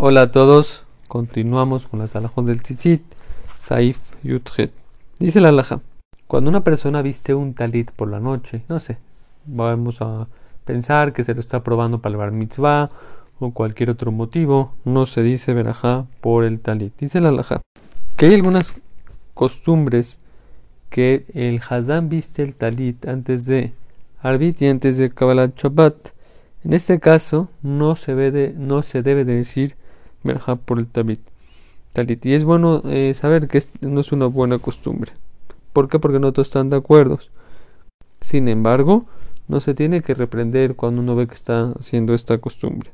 Hola a todos, continuamos con las alajos del tzitzit, Saif Yudhet. Dice la alaja, cuando una persona viste un talit por la noche, no sé, vamos a pensar que se lo está probando para el bar mitzvah o cualquier otro motivo, no se dice verajá por el talit. Dice la alaja, que hay algunas costumbres que el Hazán viste el talit antes de Arbit y antes de Kabbalah Shabbat. En este caso no se, ve no se debe de decir verja por el talit. talit. Y es bueno eh, saber que no es una buena costumbre. ¿Por qué? Porque no todos están de acuerdo. Sin embargo, no se tiene que reprender cuando uno ve que está haciendo esta costumbre.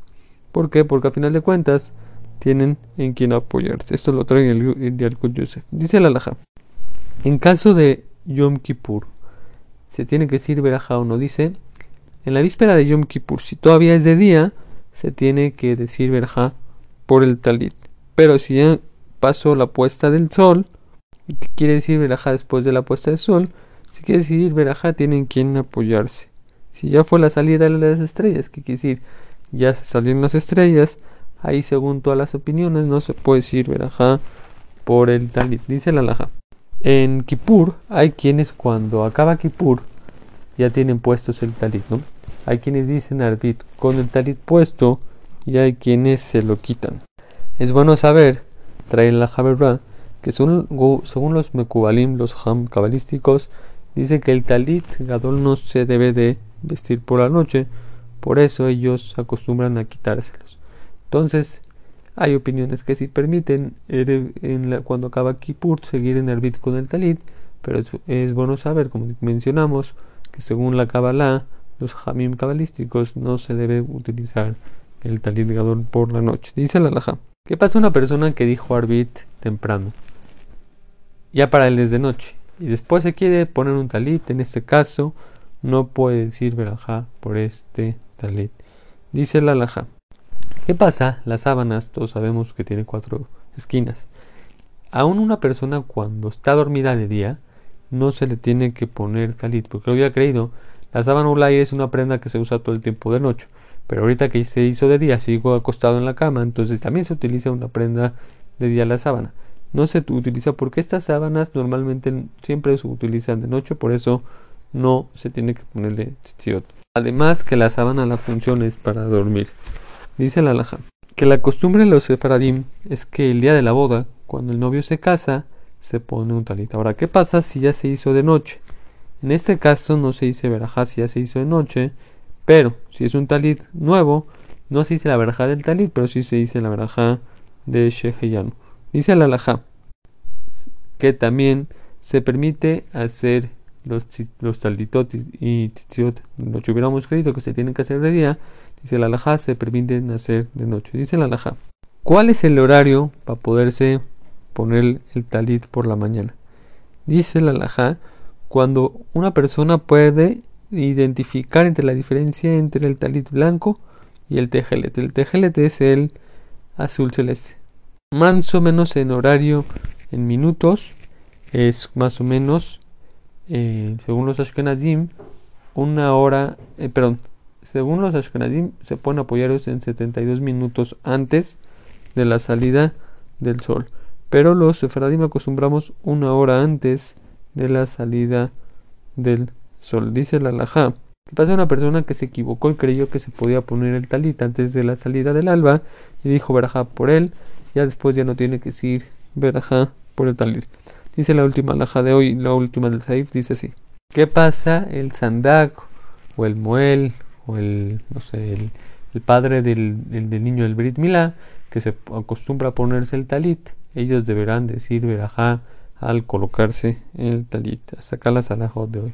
¿Por qué? Porque a final de cuentas tienen en quien apoyarse. Esto lo trae el, el de Yosef. Dice la Alaja. En caso de Yom Kippur, se tiene que decir verajá o no. Dice, en la víspera de Yom Kippur, si todavía es de día, se tiene que decir verajá por el talit. Pero si ya pasó la puesta del sol, quiere decir verajá después de la puesta del sol, si quiere decir verajá, tienen quien apoyarse. Si ya fue la salida de las estrellas, que quiere decir ya se salieron las estrellas, ahí según todas las opiniones no se puede decir verajá por el talit. Dice la laja. En Kippur hay quienes cuando acaba Kippur ya tienen puestos el talit, ¿no? Hay quienes dicen arbit con el talit puesto y hay quienes se lo quitan. Es bueno saber, trae la Haberra, que según, los Mekubalim, los Ham cabalísticos, dice que el talit gadol no se debe de vestir por la noche, por eso ellos acostumbran a quitárselos. Entonces, hay opiniones que sí permiten en cuando acaba Kippur seguir en el con el talit, pero es, bueno saber, como mencionamos, que según la Kabbalah, los Hamim cabalísticos no se debe utilizar el talit gadol por la noche. Dice la Laja. ¿Qué pasa una persona que dijo arbit temprano? Ya para él es de noche. Y después se quiere poner un talit, en este caso no puede decir verajá por este talit. Dice la Laja. ¿Qué pasa? Las sábanas, todos sabemos que tiene cuatro esquinas. Aún una persona cuando está dormida de día, no se le tiene que poner talit, porque lo había creído. La sábana ulay es una prenda que se usa todo el tiempo de noche, pero ahorita que se hizo de día, sigo acostado en la cama, entonces también se utiliza una prenda de día la sábana. No se utiliza porque estas sábanas normalmente siempre se utilizan de noche, por eso no se tiene que ponerle tzitzit. Además que la sábana la función es para dormir. Dice la alhaja que la costumbre de los sefaradim es que el día de la boda, cuando el novio se casa, se pone un talit. Ahora, ¿qué pasa si ya se hizo de noche? En este caso no se dice verajá si ya se hizo de noche, pero si es un talit nuevo, no se dice la verajá del talit, pero sí se dice la verajá de Sheheyanu. Dice la alhaja que también se permite hacer los, los talitot y tzitziot, lo que hubiéramos creído que se tienen que hacer de día, Dice la alhaja, se permite nacer de noche. Dice la alhaja, ¿cuál es el horario para poderse poner el talit por la mañana? Dice la alhaja, cuando una persona puede identificar entre la diferencia entre el talit blanco y el tejelete. El tejelete es el azul celeste. Más o menos en horario, en minutos, es más o menos, eh, según los Ashkenazim, una hora, eh, perdón, según los Ashkenazim, se pueden apoyar en 72 minutos antes de la salida del sol. Pero los Sefaradim acostumbramos una hora antes de la salida del sol. Dice la Laja. Que pasa una persona que se equivocó y creyó que se podía poner el talit antes de la salida del alba y dijo verajá por él. Ya después ya no tiene que decir verajá por el talit. Dice la última laja de hoy, la última del Saif, dice así. ¿Qué pasa el sandak o el muel o el, no sé, el, padre del, del, niño del Brit Milá, que se acostumbra a ponerse el talit, ellos deberán decir verajá al colocarse el talit. Hasta acá la de hoy.